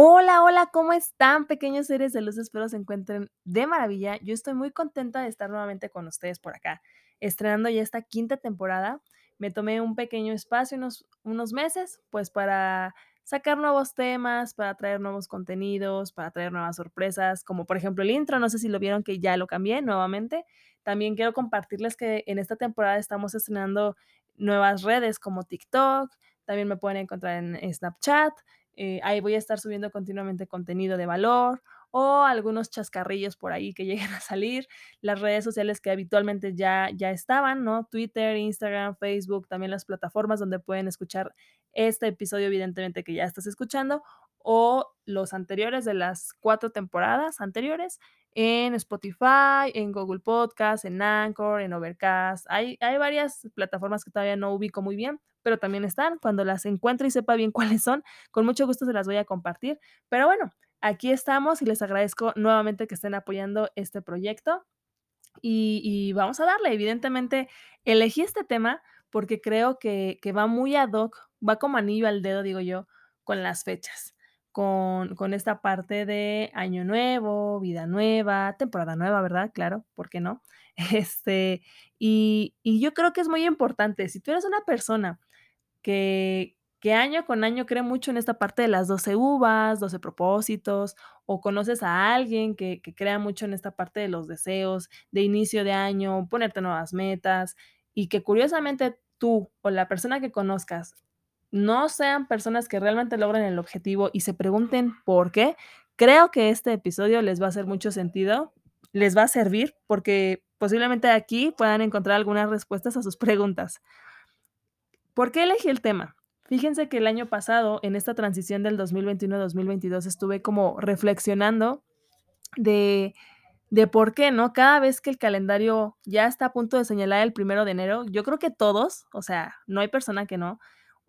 Hola, hola, ¿cómo están pequeños seres de luz? Espero se encuentren de maravilla. Yo estoy muy contenta de estar nuevamente con ustedes por acá, estrenando ya esta quinta temporada. Me tomé un pequeño espacio, unos, unos meses, pues para sacar nuevos temas, para traer nuevos contenidos, para traer nuevas sorpresas, como por ejemplo el intro, no sé si lo vieron que ya lo cambié nuevamente. También quiero compartirles que en esta temporada estamos estrenando nuevas redes como TikTok, también me pueden encontrar en Snapchat, eh, ahí voy a estar subiendo continuamente contenido de valor o algunos chascarrillos por ahí que lleguen a salir. Las redes sociales que habitualmente ya, ya estaban, ¿no? Twitter, Instagram, Facebook, también las plataformas donde pueden escuchar este episodio, evidentemente que ya estás escuchando, o los anteriores de las cuatro temporadas anteriores en Spotify, en Google Podcast, en Anchor, en Overcast. Hay, hay varias plataformas que todavía no ubico muy bien, pero también están. Cuando las encuentre y sepa bien cuáles son, con mucho gusto se las voy a compartir. Pero bueno, aquí estamos y les agradezco nuevamente que estén apoyando este proyecto. Y, vamos a darle, evidentemente, elegí este tema porque creo que, que, va muy ad hoc, va como anillo al dedo, digo yo, con las fechas, con, con esta parte de año nuevo, vida nueva, temporada nueva, ¿verdad? Claro, ¿por qué no? Este, y, y yo creo que es muy importante, si tú eres una persona que, que año con año cree mucho en esta parte de las 12 uvas, 12 propósitos, o conoces a alguien que, que crea mucho en esta parte de los deseos, de inicio de año, ponerte nuevas metas, y que curiosamente tú o la persona que conozcas no sean personas que realmente logren el objetivo y se pregunten por qué, creo que este episodio les va a hacer mucho sentido, les va a servir porque posiblemente aquí puedan encontrar algunas respuestas a sus preguntas. ¿Por qué elegí el tema? Fíjense que el año pasado, en esta transición del 2021-2022, estuve como reflexionando de, de por qué, ¿no? Cada vez que el calendario ya está a punto de señalar el primero de enero, yo creo que todos, o sea, no hay persona que no,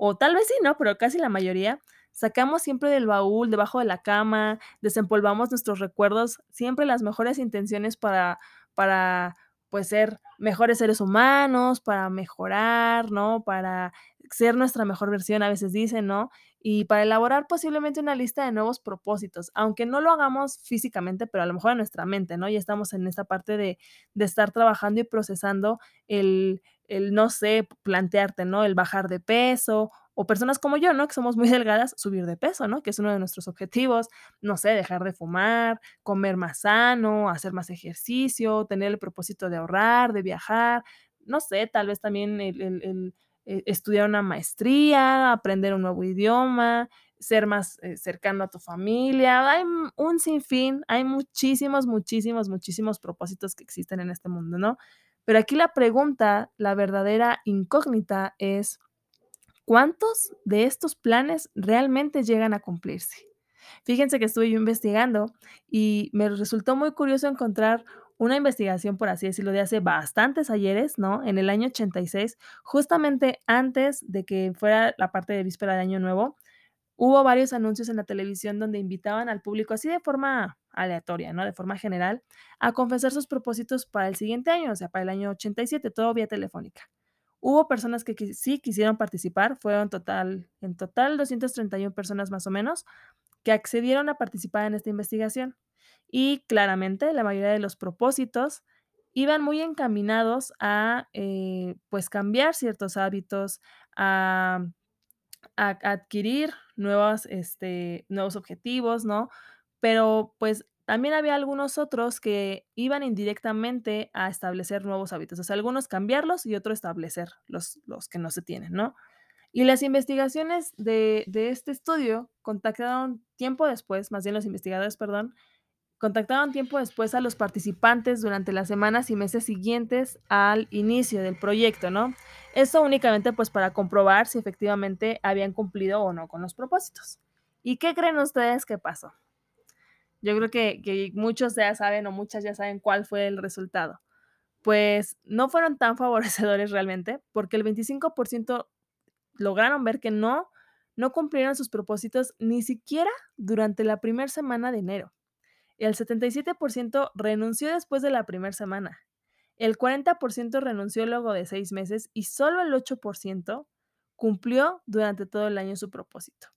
o tal vez sí, ¿no? Pero casi la mayoría, sacamos siempre del baúl, debajo de la cama, desempolvamos nuestros recuerdos, siempre las mejores intenciones para, para pues ser mejores seres humanos, para mejorar, ¿no? Para ser nuestra mejor versión, a veces dicen, ¿no? Y para elaborar posiblemente una lista de nuevos propósitos, aunque no lo hagamos físicamente, pero a lo mejor en nuestra mente, ¿no? Ya estamos en esta parte de, de estar trabajando y procesando el, el, no sé, plantearte, ¿no? El bajar de peso o personas como yo, ¿no? Que somos muy delgadas, subir de peso, ¿no? Que es uno de nuestros objetivos, no sé, dejar de fumar, comer más sano, hacer más ejercicio, tener el propósito de ahorrar, de viajar, no sé, tal vez también el, el, el eh, estudiar una maestría, aprender un nuevo idioma, ser más eh, cercano a tu familia. Hay un sinfín, hay muchísimos, muchísimos, muchísimos propósitos que existen en este mundo, ¿no? Pero aquí la pregunta, la verdadera incógnita es, ¿Cuántos de estos planes realmente llegan a cumplirse? Fíjense que estuve yo investigando y me resultó muy curioso encontrar una investigación, por así decirlo, de hace bastantes ayeres, ¿no? En el año 86, justamente antes de que fuera la parte de víspera de Año Nuevo, hubo varios anuncios en la televisión donde invitaban al público, así de forma aleatoria, ¿no? De forma general, a confesar sus propósitos para el siguiente año, o sea, para el año 87, todo vía telefónica. Hubo personas que sí quisieron participar, fueron total, en total 231 personas más o menos que accedieron a participar en esta investigación. Y claramente la mayoría de los propósitos iban muy encaminados a eh, pues cambiar ciertos hábitos, a, a adquirir nuevos, este, nuevos objetivos, ¿no? Pero pues también había algunos otros que iban indirectamente a establecer nuevos hábitos, o sea, algunos cambiarlos y otros establecer los, los que no se tienen, ¿no? Y las investigaciones de, de este estudio contactaron tiempo después, más bien los investigadores, perdón, contactaron tiempo después a los participantes durante las semanas y meses siguientes al inicio del proyecto, ¿no? Esto únicamente pues para comprobar si efectivamente habían cumplido o no con los propósitos. ¿Y qué creen ustedes que pasó? Yo creo que que muchos ya saben, o muchas ya saben cuál fue el resultado. Pues, no fueron tan favorecedores realmente, porque el 25% lograron ver que no no cumplieron sus propósitos ni siquiera durante la primer semana de enero. El 77% renunció después de la primer semana. El 40% renunció luego de 6 meses y solo el 8% cumplió durante todo el año su propósito.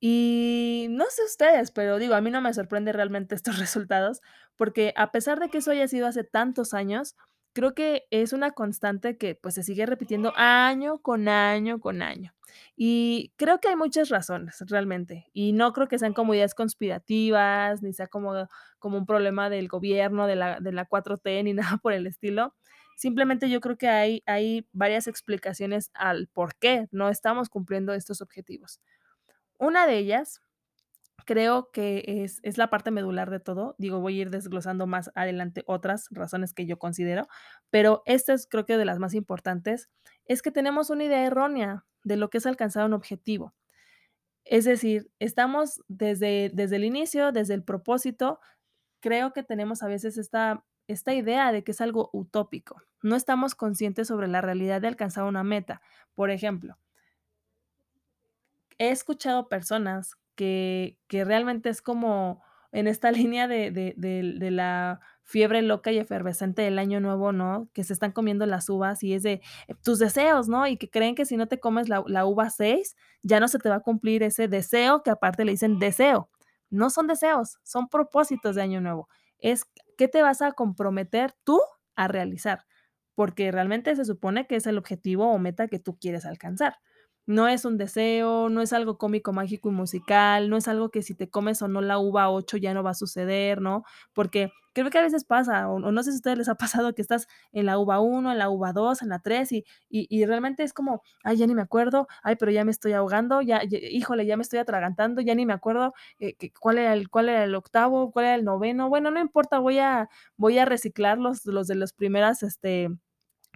Y no sé ustedes, pero digo, a mí no me sorprende realmente estos resultados, porque a pesar de que eso haya sido hace tantos años, creo que es una constante que, pues, se sigue repitiendo año con año con año. Y creo que hay muchas razones realmente, y no creo que sean como ideas conspirativas, ni sea como como un problema del gobierno, de la de la 4T, ni nada por el estilo. Simplemente yo creo que hay hay varias explicaciones al por qué no estamos cumpliendo estos objetivos. Una de ellas, creo que es es la parte medular de todo. Digo, voy a ir desglosando más adelante otras razones que yo considero, pero esta es, creo que de las más importantes, es que tenemos una idea errónea de lo que es alcanzar un objetivo. Es decir, estamos desde desde el inicio, desde el propósito, creo que tenemos a veces esta esta idea de que es algo utópico. No estamos conscientes sobre la realidad de alcanzar una meta. Por ejemplo he escuchado personas que realmente es como en esta línea de de de la fiebre loca y efervescente del año nuevo, ¿no? Que se están comiendo las uvas y es de tus deseos, ¿no? Y que creen que si no te comes la la uva 6, ya no se te va a cumplir ese deseo, que aparte le dicen deseo. No son deseos, son propósitos de año nuevo. Es, ¿qué te vas a comprometer tú a realizar? Porque realmente se supone que es el objetivo o meta que tú quieres alcanzar. No es un deseo, no es algo cómico, mágico y musical, no es algo que si te comes o no la uva 8 ya no va a suceder, ¿no? Porque creo que a veces pasa, o no sé si a ustedes les ha pasado que estás en la uva 1, en la uva 2, en la 3 y y y realmente es como: "Ay, ya ni me acuerdo, ay, pero ya me estoy ahogando, ya híjole, ya me estoy atragantando, ya ni me acuerdo, eh, cuál era el cuál era el octavo, cuál era el noveno. Bueno, no importa, voy a voy a reciclar los los de las primeras, este,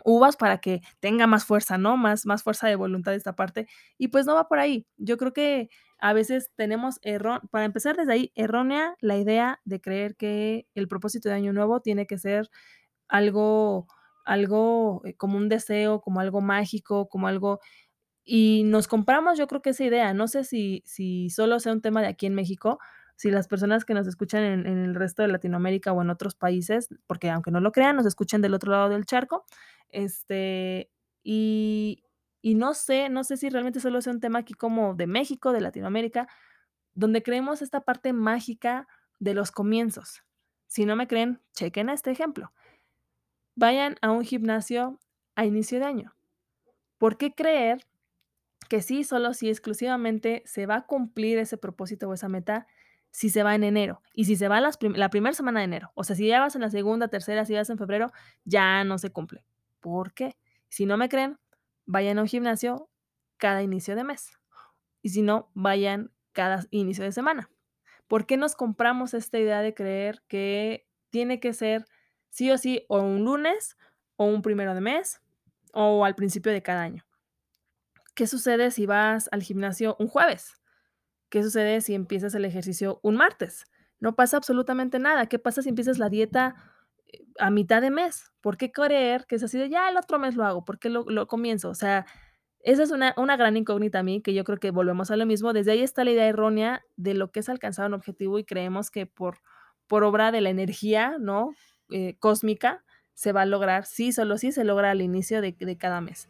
uvas para que tenga más fuerza, ¿no? Más más fuerza de voluntad esta parte". Y pues no va por ahí. Yo creo que a veces tenemos erro para empezar desde ahí, errónea la idea de creer que el propósito de año nuevo tiene que ser algo algo, eh, como un deseo, como algo mágico, como algo y nos compramos, yo creo que esa idea. No sé si si solo sea un tema de aquí en México, si las personas que nos escuchan en en el resto de Latinoamérica o en otros países, porque aunque no lo crean, nos escuchan del otro lado del charco, este, y y no sé no sé si realmente solo sea un tema aquí como de México, de Latinoamérica, donde creemos esta parte mágica de los comienzos. Si no me creen, chequen este ejemplo. Vayan a un gimnasio a inicio de año. ¿Por qué creer que sí, solo si exclusivamente se va a cumplir ese propósito o esa meta si se va en enero? Y si se va la primer semana de enero. O sea, si ya vas en la segunda, tercera, si vas en febrero, ya no se cumple. ¿Por qué? Si no me creen, vayan a un gimnasio cada inicio de mes. Y si no, vayan cada inicio de semana. ¿Por qué nos compramos esta idea de creer que tiene que ser sí o sí, o un lunes, o un primero de mes, o al principio de cada año? ¿Qué sucede si vas al gimnasio un jueves? ¿Qué sucede si empiezas el ejercicio un martes? No pasa absolutamente nada. ¿Qué pasa si empiezas la dieta, a mitad de mes? ¿Por qué creer que es así de: "Ya el otro mes lo hago"? ¿Por qué lo lo comienzo? O sea, esa es una una gran incógnita a mí, que yo creo que volvemos a lo mismo. Desde ahí está la idea errónea de lo que es alcanzar un objetivo, y creemos que por por obra de la energía, ¿no?, eh, cósmica, se va a lograr. Sí, solo sí se logra al inicio de de cada mes.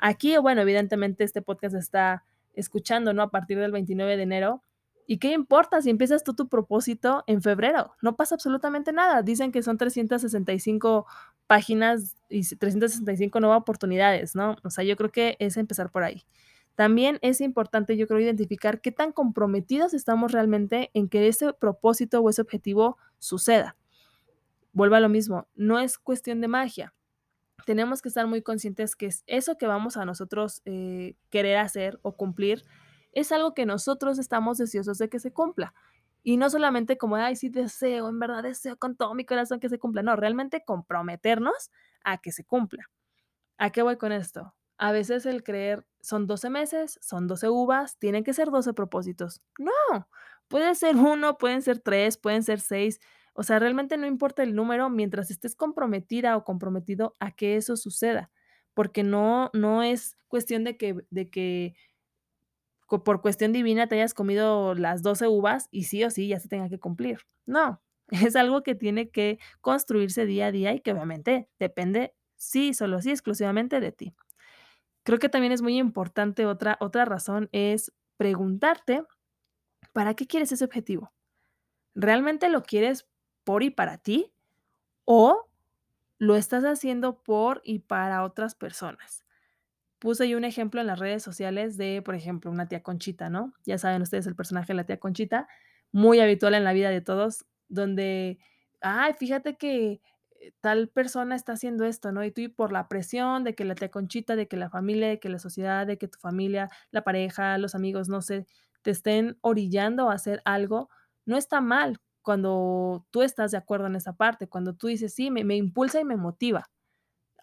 Aquí, bueno, evidentemente, este podcast está escuchando, ¿no?, a partir del 29 de enero, ¿y qué importa si empiezas tú tu propósito en febrero? No pasa absolutamente nada. Dicen que son 365 páginas y s 365 nuevas oportunidades, ¿no? O sea, yo creo que es empezar por ahí. También es importante, yo creo, identificar qué tan comprometidos estamos realmente en que ese propósito o ese objetivo suceda. Vuelvo a lo mismo, no es cuestión de magia. Tenemos que estar muy conscientes que es eso que vamos a nosotros, eh, querer hacer o cumplir, es algo que nosotros estamos deseosos de que se cumpla. Y no solamente como: "Ay, sí deseo, en verdad deseo con todo mi corazón que se cumpla". No, realmente comprometernos a que se cumpla. ¿A qué voy con esto? A veces el creer son 12 meses, son 12 uvas, tienen que ser 12 propósitos. ¡No! Puede ser 1, pueden ser 3, pueden ser 6, o sea, realmente no importa el número mientras estés comprometida o comprometido a que eso suceda, porque no no es cuestión de que de que por cuestión divina te hayas comido las 12 uvas y sí o sí ya se tenga que cumplir. No, es algo que tiene que construirse día a día y que obviamente depende, sí, solo sí, exclusivamente de ti. Creo que también es muy importante otra otra razón es preguntarte, ¿para qué quieres ese objetivo? ¿Realmente lo quieres por y para ti o lo estás haciendo por y para otras personas? Puse ahí un ejemplo en las redes sociales de, por ejemplo, una tía Conchita, ¿no? Ya saben ustedes el personaje de la tía Conchita, muy habitual en la vida de todos, donde, ay, fíjate que eh, tal persona está haciendo esto, ¿no? Y tú y por la presión de que la tía Conchita, de que la familia, de que la sociedad, de que tu familia, la pareja, los amigos, no sé, te estén orillando a hacer algo, no está mal cuando tú estás de acuerdo en esa parte, cuando tú dices, sí, me, me impulsa y me motiva.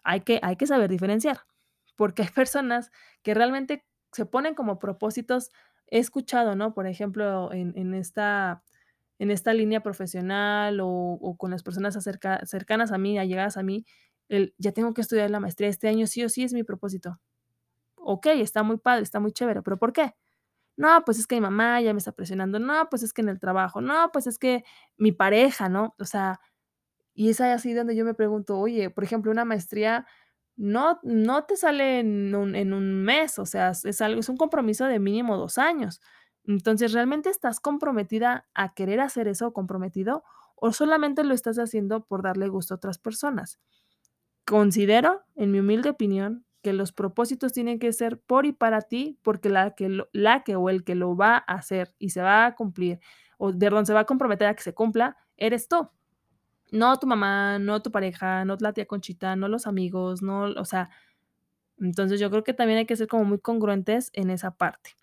Hay que, hay que saber diferenciar porque hay personas que realmente se ponen como propósitos. He escuchado, ¿no? Por ejemplo, en en esta en esta línea profesional o con las personas acerca cercanas a mí, allegadas a mí, el: "Ya tengo que estudiar la maestría este año, sí o sí, es mi propósito". Okey, está muy padre, está muy chévere, ¿pero por qué? No, pues es que mi mamá ya me está presionando. No, pues es que en el trabajo. No, pues es que mi pareja, ¿no? O sea, y es así donde yo me pregunto, oye, por ejemplo, una maestría no no te sale en un en un mes, o sea, es algo es un compromiso de mínimo 2 años. Entonces, ¿realmente estás comprometida a querer hacer eso, comprometido, o solamente lo estás haciendo por darle gusto a otras personas? Considero, en mi humilde opinión, que los propósitos tienen que ser por y para ti, porque la que la que o el que lo va a hacer y se va a cumplir, o perdón, se va a comprometer a que se cumpla, eres tú. No tu mamá, no tu pareja, no la tía Conchita, no los amigos, no, o sea, entonces yo creo que también hay que ser como muy congruentes en esa parte.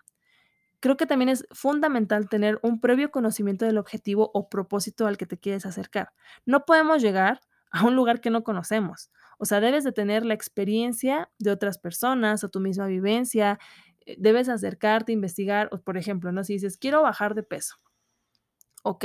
Creo que también es fundamental tener un previo conocimiento del objetivo o propósito al que te quieres acercar. No podemos llegar a un lugar que no conocemos. O sea, debes de tener la experiencia de otras personas o tu misma vivencia. eh, Debes acercarte, investigar, por ejemplo, ¿no? Si dices, quiero bajar de peso. Ok,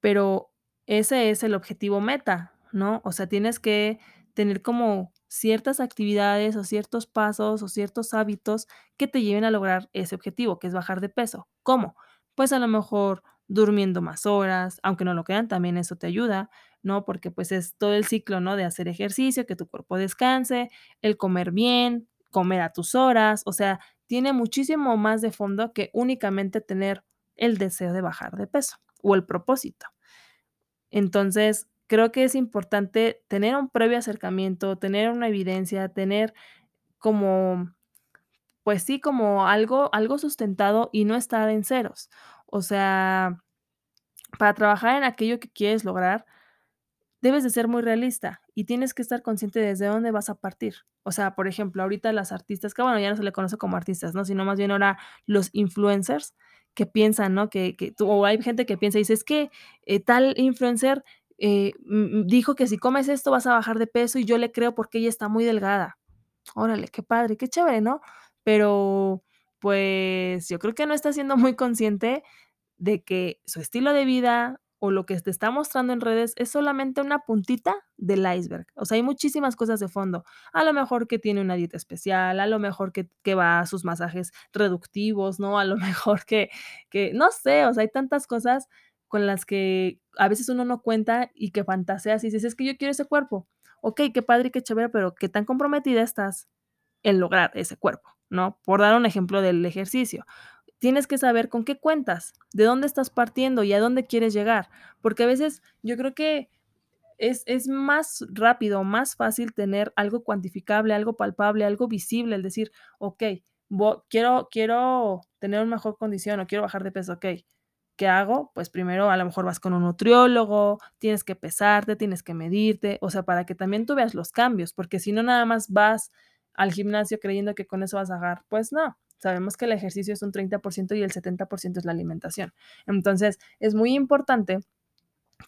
pero ese es el objetivo meta, ¿no? O sea, tienes que tener como ciertas actividades o ciertos pasos o ciertos hábitos que te lleven a lograr ese objetivo, que es bajar de peso. ¿Cómo? Pues a lo mejor durmiendo más horas, aunque no lo crean, también eso te ayuda, ¿no? Porque pues es todo el ciclo, ¿no? De hacer ejercicio, que tu cuerpo descanse, el comer bien, comer a tus horas, o sea, tiene muchísimo más de fondo que únicamente tener el deseo de bajar de peso o el propósito. Entonces, creo que es importante tener un previo acercamiento, tener una evidencia, tener como, pues sí, como algo algo sustentado y no estar en ceros. O sea, para trabajar en aquello que quieres lograr, Debes de ser muy realista y tienes que estar consciente desde dónde vas a partir. O sea, por ejemplo, ahorita las artistas, que bueno, ya no se le conoce como artistas, ¿no? Sino más bien ahora los influencers que piensan, ¿no? Que, que tú- o hay gente que piensa y dice, es que eh, tal influencer eh, dijo que si comes esto vas a bajar de peso y yo le creo porque ella está muy delgada. Órale, qué padre, qué chévere, ¿no? Pero pues yo creo que no está siendo muy consciente de que su estilo de vida o lo que te está mostrando en redes es solamente una puntita del iceberg. O sea, hay muchísimas cosas de fondo. A lo mejor que tiene una dieta especial, a lo mejor que, va a sus masajes reductivos, ¿no? A lo mejor que, que, no sé, o sea, hay tantas cosas con las que a veces uno no cuenta y que fantaseas y dices, es que yo quiero ese cuerpo. Ok, qué padre qué chévere, pero qué tan comprometida estás en lograr ese cuerpo, ¿no? Por dar un ejemplo del ejercicio. Tienes que saber con qué cuentas, de dónde estás partiendo y a dónde quieres llegar, porque a veces yo creo que es es más rápido, más fácil tener algo cuantificable, algo palpable, algo visible, el decir: "Okey, vo quiero quiero tener una mejor condición o quiero bajar de peso", okey, ¿qué hago? Pues primero a lo mejor vas con un nutriólogo, tienes que pesarte, tienes que medirte, o sea, para que también tú veas los cambios, porque si no nada más vas al gimnasio creyendo que con eso vas a bajar, pues no. Sabemos que el ejercicio es un 30% y el 70% es la alimentación. Entonces, es muy importante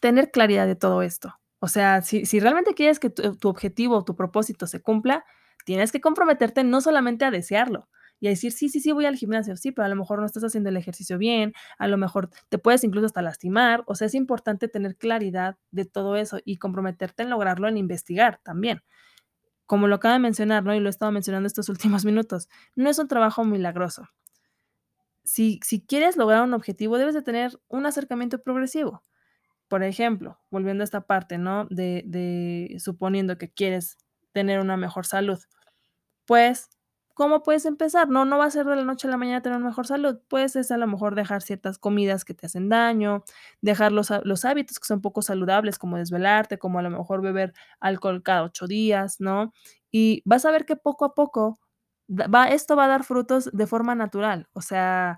tener claridad de todo esto. O sea, si, realmente quieres que tu, tu objetivo o tu propósito se cumpla, tienes que comprometerte no solamente a desearlo, y a decir, sí, sí, sí, voy al gimnasio, sí, pero a lo mejor no estás haciendo el ejercicio bien, a lo mejor te puedes incluso hasta lastimar, o sea, es importante tener claridad de todo eso y comprometerte en lograrlo, en investigar también. Como lo acaba de mencionar, ¿no? Y lo he estado mencionando estos últimos minutos, no es un trabajo milagroso. Si, si quieres lograr un objetivo, debes de tener un acercamiento progresivo. Por ejemplo, volviendo a esta parte, ¿no? De, de suponiendo que quieres tener una mejor salud, pues ¿Cómo puedes empezar? No, no va a ser de la noche a la mañana tener mejor salud. Puedes a lo mejor dejar ciertas comidas que te hacen daño, dejar los, los, hábitos que son poco saludables, como desvelarte, como a lo mejor beber alcohol cada ocho días, ¿no? Y vas a ver que poco a poco va, esto va a dar frutos de forma natural. O sea,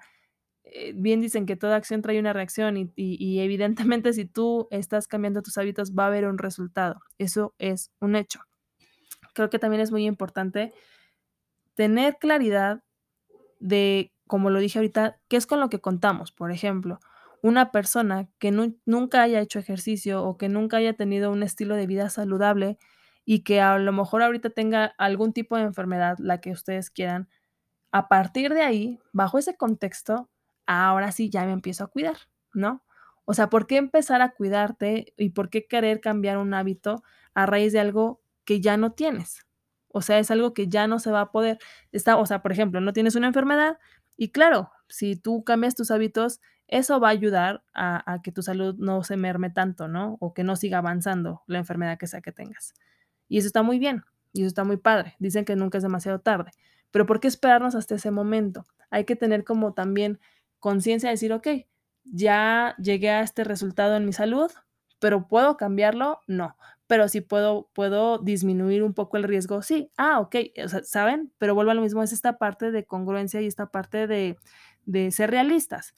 eh, bien dicen que toda acción trae una reacción y evidentemente si tú estás cambiando tus hábitos va a haber un resultado. Eso es un hecho. Creo que también es muy importante tener claridad de, como lo dije ahorita, qué es con lo que contamos. Por ejemplo, una persona que nu nunca haya hecho ejercicio o que nunca haya tenido un estilo de vida saludable y que a lo mejor ahorita tenga algún tipo de enfermedad, la que ustedes quieran, a partir de ahí, bajo ese contexto, ahora sí ya me empiezo a cuidar, ¿no? O sea, ¿por qué empezar a cuidarte y por qué querer cambiar un hábito a raíz de algo que ya no tienes? O sea, es algo que ya no se va a poder. Está, o sea, por ejemplo, no tienes una enfermedad y claro, si tú cambias tus hábitos, eso va a ayudar a, a, que tu salud no se merme tanto, ¿no? O que no siga avanzando la enfermedad que sea que tengas. Y eso está muy bien, y eso está muy padre. Dicen que nunca es demasiado tarde. Pero ¿por qué esperarnos hasta ese momento? Hay que tener como también conciencia de decir, ok, ya llegué a este resultado en mi salud, pero ¿puedo cambiarlo? No pero si puedo, puedo disminuir un poco el riesgo, sí, ah, ok, o sea, ¿saben? Pero vuelvo a lo mismo, es esta parte de congruencia y esta parte de, de ser realistas.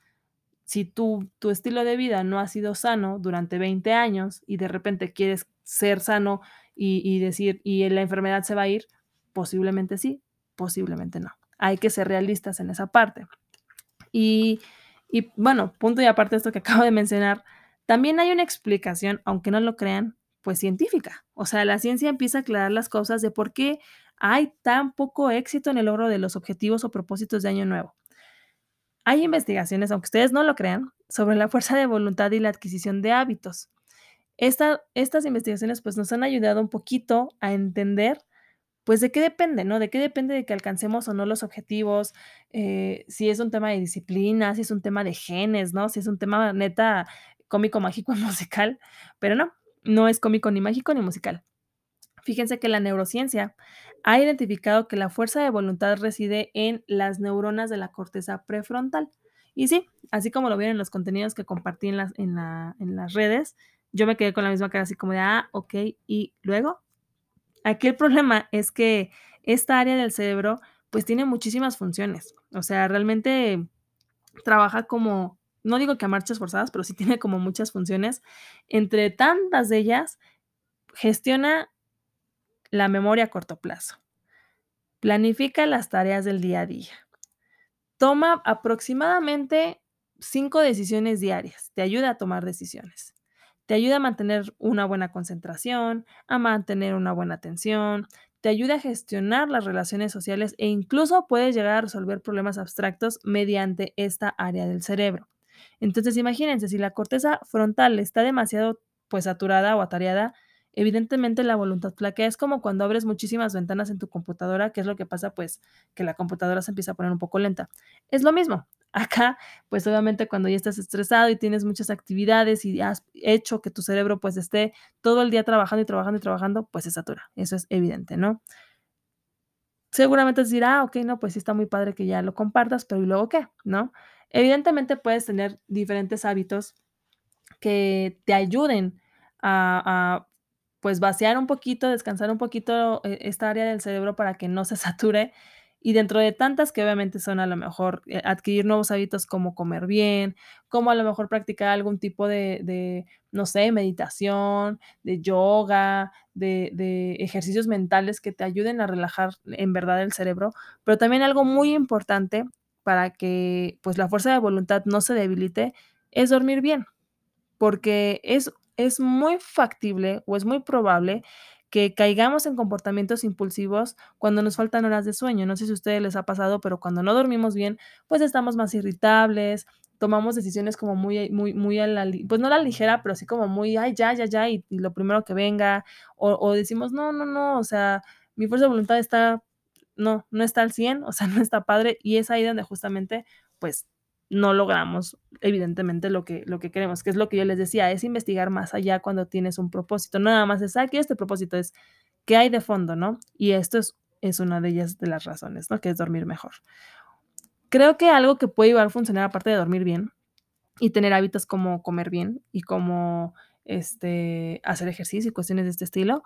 Si tu, tu estilo de vida no ha sido sano durante 20 años y de repente quieres ser sano y, y decir, y la enfermedad se va a ir, posiblemente sí, posiblemente no. Hay que ser realistas en esa parte. Y, y bueno, punto y aparte de esto que acabo de mencionar, también hay una explicación, aunque no lo crean, pues científica. O sea, la ciencia empieza a aclarar las cosas de por qué hay tan poco éxito en el logro de los objetivos o propósitos de año nuevo. Hay investigaciones, aunque ustedes no lo crean, sobre la fuerza de voluntad y la adquisición de hábitos. Esta, estas investigaciones pues nos han ayudado un poquito a entender pues de qué depende, ¿no? De qué depende de que alcancemos o no los objetivos, eh, si es un tema de disciplina, si es un tema de genes, ¿no? Si es un tema neta cómico, mágico, musical, pero no, no es cómico ni mágico ni musical. Fíjense que la neurociencia ha identificado que la fuerza de voluntad reside en las neuronas de la corteza prefrontal. Y sí, así como lo vieron en los contenidos que compartí en las, en, la, en las redes, yo me quedé con la misma cara así como de, ah, ok, y luego. Aquí el problema es que esta área del cerebro pues tiene muchísimas funciones. O sea, realmente trabaja como no digo que a marchas forzadas, pero sí tiene como muchas funciones. Entre tantas de ellas, gestiona la memoria a corto plazo, planifica las tareas del día a día, toma aproximadamente cinco decisiones diarias, te ayuda a tomar decisiones. Te ayuda a mantener una buena concentración, a mantener una buena atención, te ayuda a gestionar las relaciones sociales e incluso puedes llegar a resolver problemas abstractos mediante esta área del cerebro. Entonces, imagínense, si la corteza frontal está demasiado pues saturada o atareada, evidentemente la voluntad flaquea. Es como cuando abres muchísimas ventanas en tu computadora, que es lo que pasa, pues que la computadora se empieza a poner un poco lenta. Es lo mismo. Acá, pues obviamente cuando ya estás estresado y tienes muchas actividades y has hecho que tu cerebro pues esté todo el día trabajando y trabajando y trabajando, pues se satura. Eso es evidente, ¿no? Seguramente decir, ah, ok, no, pues sí está muy padre que ya lo compartas, pero ¿y luego qué? ¿No? Evidentemente puedes tener diferentes hábitos que te ayuden a, pues vaciar un poquito, descansar un poquito eh, esta área del cerebro para que no se sature. Y dentro de tantas que obviamente son a lo mejor eh, adquirir nuevos hábitos como comer bien, como a lo mejor practicar algún tipo de, no sé, meditación, de yoga, de, ejercicios mentales que te ayuden a relajar en verdad el cerebro. Pero también algo muy importante para que pues la fuerza de voluntad no se debilite es dormir bien, porque es, es muy factible o es muy probable que caigamos en comportamientos impulsivos cuando nos faltan horas de sueño. No sé si a ustedes les ha pasado, pero cuando no dormimos bien, pues estamos más irritables, tomamos decisiones como muy, muy, muy a la, pues no la ligera, pero así como muy, ay, ya, ya, ya, y, lo primero que venga, o, o, decimos, no, no, no, o sea, mi fuerza de voluntad está, no, no está al 100, o sea, no está padre, y es ahí donde justamente, pues, no logramos evidentemente lo que, lo que queremos, que es lo que yo les decía, es investigar más allá cuando tienes un propósito, nada más es aquí, este propósito es qué hay de fondo, ¿no? Y esto es, es una de ellas de las razones, ¿no? Que es dormir mejor. Creo que algo que puede a funcionar aparte de dormir bien y tener hábitos como comer bien y como este, hacer ejercicio y cuestiones de este estilo,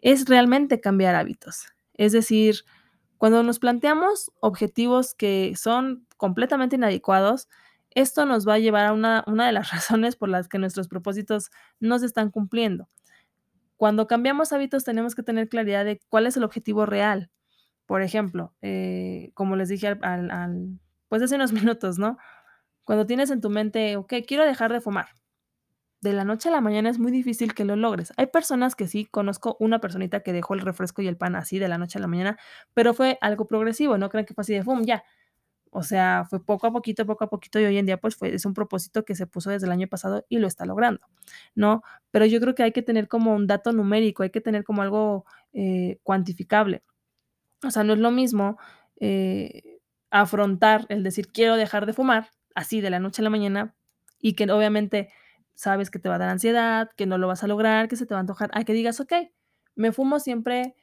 es realmente cambiar hábitos. Es decir, cuando nos planteamos objetivos que son completamente inadecuados, esto nos va a llevar a una, una de las razones por las que nuestros propósitos no se están cumpliendo. Cuando cambiamos hábitos tenemos que tener claridad de cuál es el objetivo real. Por ejemplo, eh, como les dije al, pues hace unos minutos, ¿no? Cuando tienes en tu mente, ok, quiero dejar de fumar. De la noche a la mañana es muy difícil que lo logres. Hay personas que sí, conozco una personita que dejó el refresco y el pan así de la noche a la mañana, pero fue algo progresivo, no creen que fue así de fum, ya. O sea, fue poco a poquito, poco a poquito y hoy en día pues fue, es un propósito que se puso desde el año pasado y lo está logrando, ¿no? Pero yo creo que hay que tener como un dato numérico, hay que tener como algo eh, cuantificable. O sea, no es lo mismo eh, afrontar el decir quiero dejar de fumar así de la noche a la mañana y que obviamente sabes que te va a dar ansiedad, que no lo vas a lograr, que se te va a antojar, a que digas, ok, me fumo siempre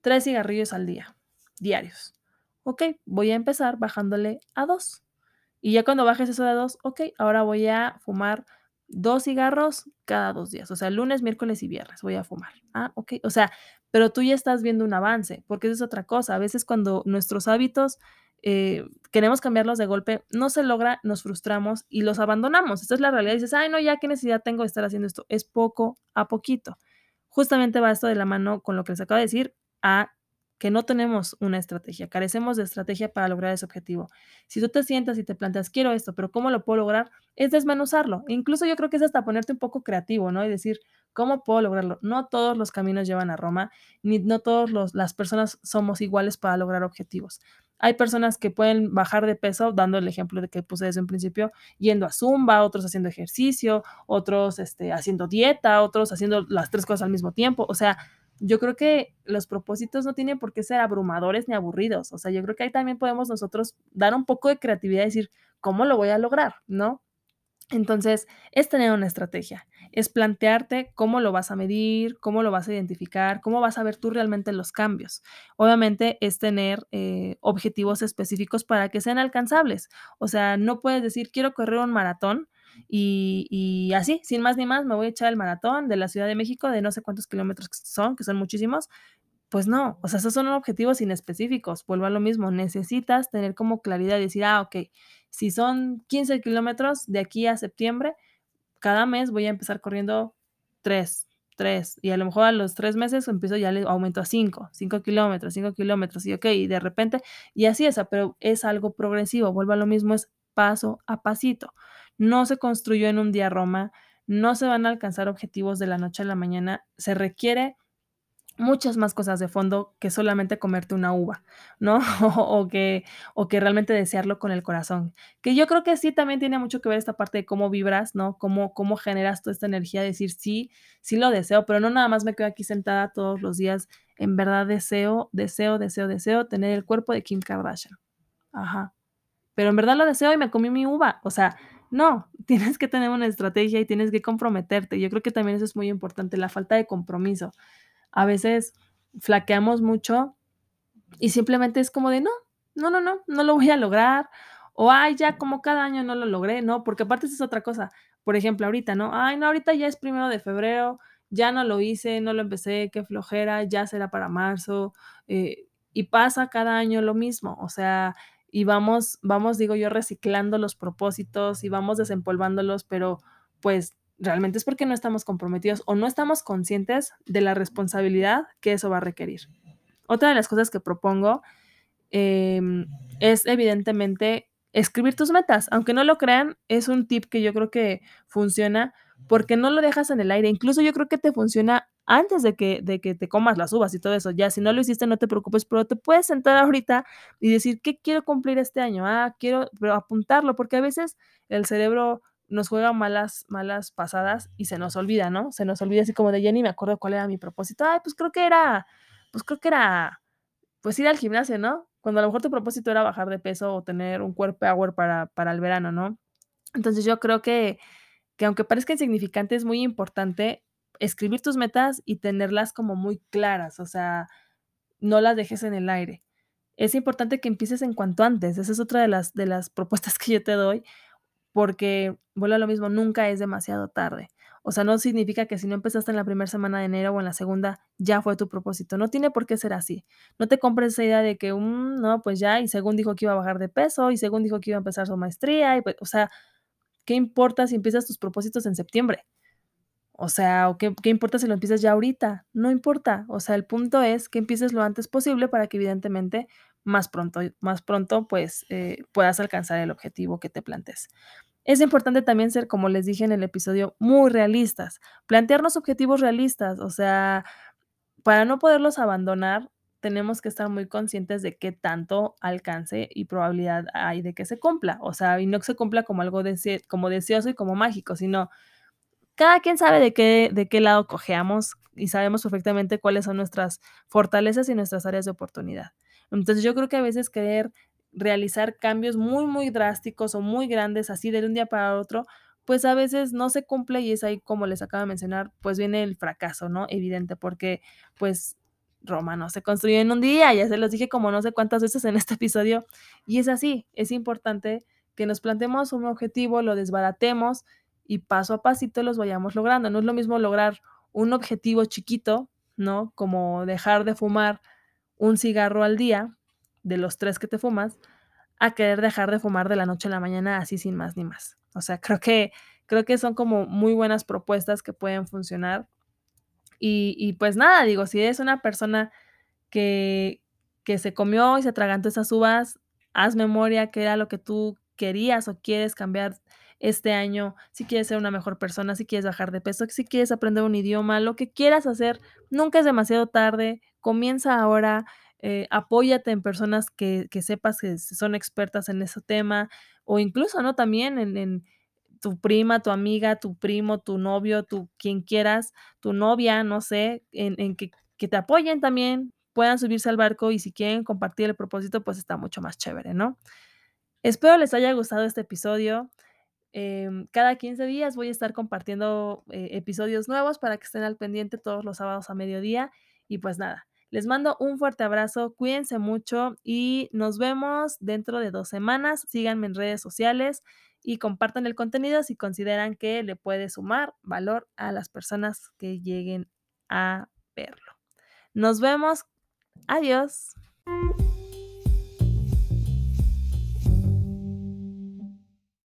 tres cigarrillos al día, diarios. Ok, voy a empezar bajándole a dos. Y ya cuando bajes eso de dos, ok, ahora voy a fumar dos cigarros cada dos días. O sea, lunes, miércoles y viernes voy a fumar. Ah, ok. O sea, pero tú ya estás viendo un avance, porque eso es otra cosa. A veces cuando nuestros hábitos eh, queremos cambiarlos de golpe, no se logra, nos frustramos y los abandonamos. Esta es la realidad. dices, ay, no, ya qué necesidad tengo de estar haciendo esto. Es poco a poquito. Justamente va esto de la mano con lo que les acabo de decir, a que no tenemos una estrategia, carecemos de estrategia para lograr ese objetivo. Si tú te sientas y te planteas, quiero esto, pero ¿cómo lo puedo lograr? Es desmenuzarlo. incluso yo creo que es hasta ponerte un poco creativo, ¿no? Y decir, ¿cómo puedo lograrlo? No todos los caminos llevan a Roma, ni no todas las personas somos iguales para lograr objetivos. Hay personas que pueden bajar de peso, dando el ejemplo de que puse desde un principio, yendo a zumba, otros haciendo ejercicio, otros este, haciendo dieta, otros haciendo las tres cosas al mismo tiempo. O sea, yo creo que los propósitos no tienen por qué ser abrumadores ni aburridos. O sea, yo creo que ahí también podemos nosotros dar un poco de creatividad y decir, ¿cómo lo voy a lograr? ¿No? Entonces, es tener una estrategia, es plantearte cómo lo vas a medir, cómo lo vas a identificar, cómo vas a ver tú realmente los cambios. Obviamente es tener eh, objetivos específicos para que sean alcanzables. O sea, no puedes decir, quiero correr un maratón y, y, así, sin más ni más, me voy a echar el maratón de la Ciudad de México de no sé cuántos kilómetros son, que son muchísimos. Pues no, o sea, esos son objetivos inespecíficos. Vuelvo a lo mismo, necesitas tener como claridad y decir, ah, ok, si son 15 kilómetros de aquí a septiembre, cada mes voy a empezar corriendo 3, 3, y a lo mejor a los 3 meses empiezo ya le aumento a 5, 5 kilómetros, 5 kilómetros, y ok, y de repente, y así es, pero es algo progresivo, vuelvo a lo mismo, es paso a pasito. No se construyó en un día Roma, no se van a alcanzar objetivos de la noche a la mañana, se requiere muchas más cosas de fondo que solamente comerte una uva, ¿no? o, que, o que realmente desearlo con el corazón. Que yo creo que sí también tiene mucho que ver esta parte de cómo vibras, ¿no? Cómo, cómo generas toda esta energía de decir, sí, sí lo deseo, pero no nada más me quedo aquí sentada todos los días. En verdad deseo, deseo, deseo, deseo tener el cuerpo de Kim Kardashian. Ajá. Pero en verdad lo deseo y me comí mi uva. O sea, no, tienes que tener una estrategia y tienes que comprometerte. Yo creo que también eso es muy importante, la falta de compromiso. A veces flaqueamos mucho y simplemente es como de no, no, no, no, no lo voy a lograr. O ay, ya como cada año no lo logré, no, porque aparte es otra cosa. Por ejemplo, ahorita, ¿no? Ay, no, ahorita ya es primero de febrero, ya no lo hice, no lo empecé, qué flojera, ya será para marzo. Eh, y pasa cada año lo mismo. O sea, y vamos, vamos, digo yo, reciclando los propósitos y vamos desempolvándolos, pero pues realmente es porque no estamos comprometidos o no estamos conscientes de la responsabilidad que eso va a requerir. Otra de las cosas que propongo em, es evidentemente escribir tus metas. Aunque no lo crean, es un tip que yo creo que funciona porque no lo dejas en el aire. Incluso yo creo que te funciona antes de que, de que te comas las uvas y todo eso. Ya, si no lo hiciste, no te preocupes, pero te puedes sentar ahorita y decir, ¿qué quiero cumplir este año? Ah, quiero, pero apuntarlo, porque a veces el cerebro nos juega malas, malas pasadas y se nos olvida, ¿no? Se nos olvida así como de Jenny, me acuerdo cuál era mi propósito. Ay, pues creo que era, pues creo que era, pues ir al gimnasio, ¿no? Cuando a lo mejor tu propósito era bajar de peso o tener un cuerpo power para, para el verano, ¿no? Entonces yo creo que, que aunque parezca insignificante, es muy importante escribir tus metas y tenerlas como muy claras, o sea, no las dejes en el aire. Es importante que empieces en cuanto antes, esa es otra de las, de las propuestas que yo te doy, porque vuelvo a lo mismo, nunca es demasiado tarde. O sea, no significa que si no empezaste en la primera semana de enero o en la segunda, ya fue tu propósito. No tiene por qué ser así. No te compres esa idea de que, um, no, pues ya, y según dijo que iba a bajar de peso, y según dijo que iba a empezar su maestría, y pues, o sea, ¿qué importa si empiezas tus propósitos en septiembre? O sea, ¿o qué, qué, importa si lo empiezas ya ahorita? No importa. O sea, el punto es que empieces lo antes posible para que evidentemente más pronto, más pronto pues eh, puedas alcanzar el objetivo que te plantes. Es importante también ser, como les dije en el episodio, muy realistas, plantearnos objetivos realistas, o sea, para no poderlos abandonar, tenemos que estar muy conscientes de qué tanto alcance y probabilidad hay de que se cumpla, o sea, y no que se cumpla como algo dese como deseoso y como mágico, sino cada quien sabe de qué, de qué lado cojeamos y sabemos perfectamente cuáles son nuestras fortalezas y nuestras áreas de oportunidad. Entonces yo creo que a veces querer realizar cambios muy, muy drásticos o muy grandes así de un día para otro, pues a veces no se cumple y es ahí como les acabo de mencionar, pues viene el fracaso, ¿no? Evidente, porque pues Roma no se construyó en un día, ya se los dije como no sé cuántas veces en este episodio, y es así, es importante que nos planteemos un objetivo, lo desbaratemos y paso a pasito los vayamos logrando. No es lo mismo lograr un objetivo chiquito, ¿no? Como dejar de fumar un cigarro al día, de los tres que te fumas, a querer dejar de fumar de la noche a la mañana así sin más ni más. O sea, creo que, creo que son como muy buenas propuestas que pueden funcionar. Y, y pues nada, digo, si eres una persona que, que se comió y se atragantó esas uvas, haz memoria que era lo que tú querías o quieres cambiar este año, si quieres ser una mejor persona, si quieres bajar de peso, si quieres aprender un idioma, lo que quieras hacer, nunca es demasiado tarde, comienza ahora, eh, apóyate en personas que, que, sepas que son expertas en ese tema, o incluso, ¿no? También en, en tu prima, tu amiga, tu primo, tu novio, tu quien quieras, tu novia, no sé, en, en que, que te apoyen también, puedan subirse al barco y si quieren compartir el propósito, pues está mucho más chévere, ¿no? Espero les haya gustado este episodio. Eh, cada 15 días voy a estar compartiendo eh, episodios nuevos para que estén al pendiente todos los sábados a mediodía. Y pues nada, les mando un fuerte abrazo, cuídense mucho y nos vemos dentro de dos semanas. Síganme en redes sociales y compartan el contenido si consideran que le puede sumar valor a las personas que lleguen a verlo. Nos vemos. Adiós.